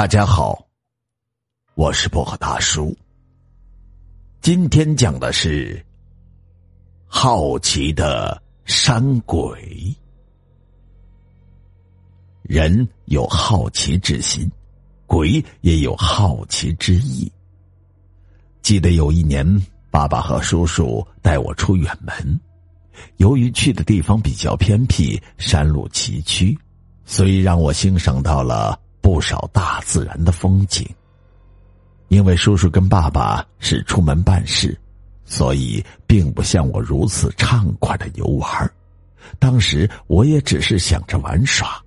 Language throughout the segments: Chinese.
大家好，我是薄荷大叔。今天讲的是好奇的山鬼。人有好奇之心，鬼也有好奇之意。记得有一年，爸爸和叔叔带我出远门，由于去的地方比较偏僻，山路崎岖，所以让我欣赏到了。不少大自然的风景。因为叔叔跟爸爸是出门办事，所以并不像我如此畅快的游玩。当时我也只是想着玩耍，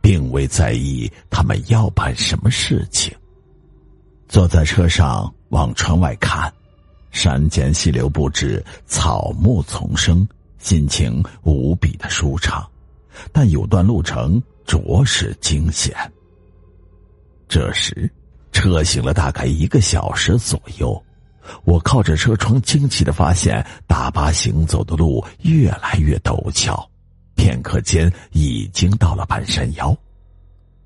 并未在意他们要办什么事情。坐在车上往窗外看，山间溪流不止，草木丛生，心情无比的舒畅。但有段路程着实惊险。这时，车行了大概一个小时左右，我靠着车窗惊奇的发现，大巴行走的路越来越陡峭，片刻间已经到了半山腰。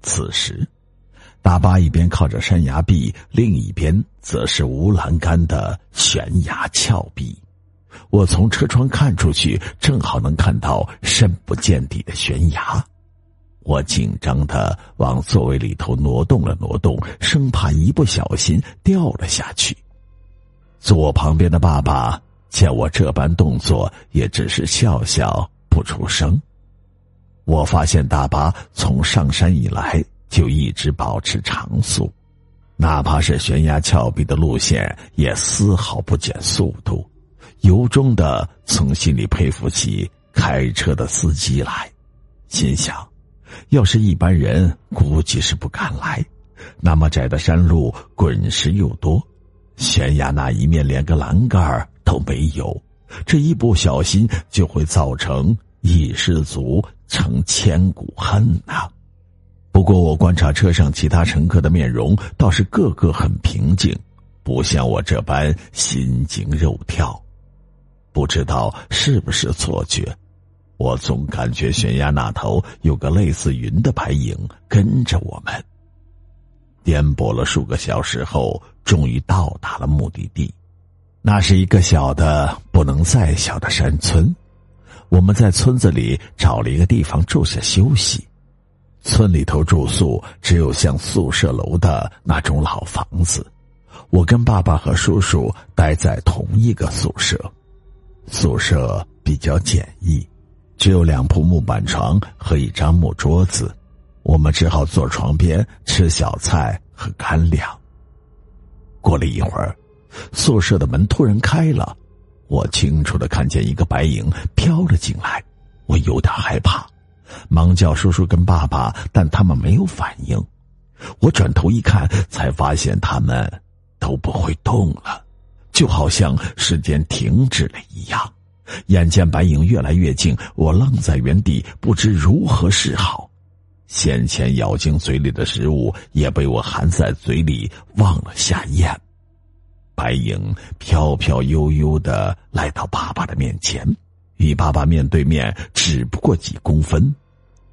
此时，大巴一边靠着山崖壁，另一边则是无栏杆的悬崖峭壁。我从车窗看出去，正好能看到深不见底的悬崖。我紧张的往座位里头挪动了挪动，生怕一不小心掉了下去。坐我旁边的爸爸见我这般动作，也只是笑笑不出声。我发现大巴从上山以来就一直保持常速，哪怕是悬崖峭壁的路线，也丝毫不减速度，由衷的从心里佩服起开车的司机来，心想。要是一般人，估计是不敢来。那么窄的山路，滚石又多，悬崖那一面连个栏杆都没有，这一不小心就会造成一失足成千古恨呐。不过我观察车上其他乘客的面容，倒是个个很平静，不像我这般心惊肉跳。不知道是不是错觉。我总感觉悬崖那头有个类似云的白影跟着我们。颠簸了数个小时后，终于到达了目的地。那是一个小的不能再小的山村。我们在村子里找了一个地方住下休息。村里头住宿只有像宿舍楼的那种老房子。我跟爸爸和叔叔待在同一个宿舍。宿舍比较简易。只有两铺木板床和一张木桌子，我们只好坐床边吃小菜和干粮。过了一会儿，宿舍的门突然开了，我清楚的看见一个白影飘了进来，我有点害怕，忙叫叔叔跟爸爸，但他们没有反应。我转头一看，才发现他们都不会动了，就好像时间停止了一样。眼见白影越来越近，我愣在原地，不知如何是好。先前咬进嘴里的食物也被我含在嘴里，忘了下咽。白影飘飘悠悠的来到爸爸的面前，与爸爸面对面，只不过几公分。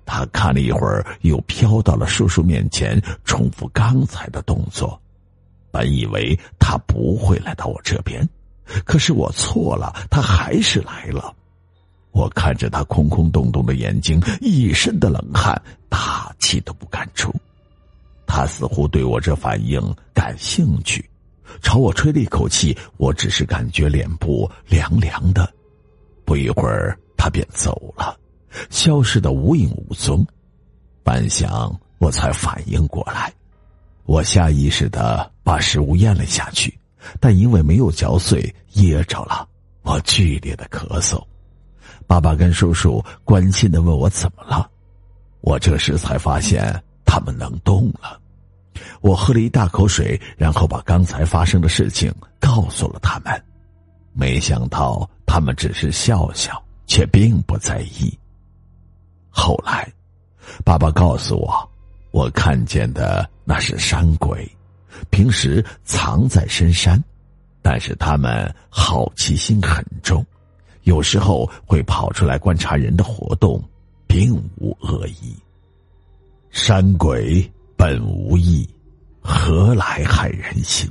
他看了一会儿，又飘到了叔叔面前，重复刚才的动作。本以为他不会来到我这边。可是我错了，他还是来了。我看着他空空洞洞的眼睛，一身的冷汗，大气都不敢出。他似乎对我这反应感兴趣，朝我吹了一口气。我只是感觉脸部凉凉的。不一会儿，他便走了，消失的无影无踪。半晌，我才反应过来，我下意识的把食物咽了下去。但因为没有嚼碎，噎着了，我剧烈的咳嗽。爸爸跟叔叔关心的问我怎么了，我这时才发现他们能动了。我喝了一大口水，然后把刚才发生的事情告诉了他们。没想到他们只是笑笑，却并不在意。后来，爸爸告诉我，我看见的那是山鬼。平时藏在深山，但是他们好奇心很重，有时候会跑出来观察人的活动，并无恶意。山鬼本无意，何来害人心？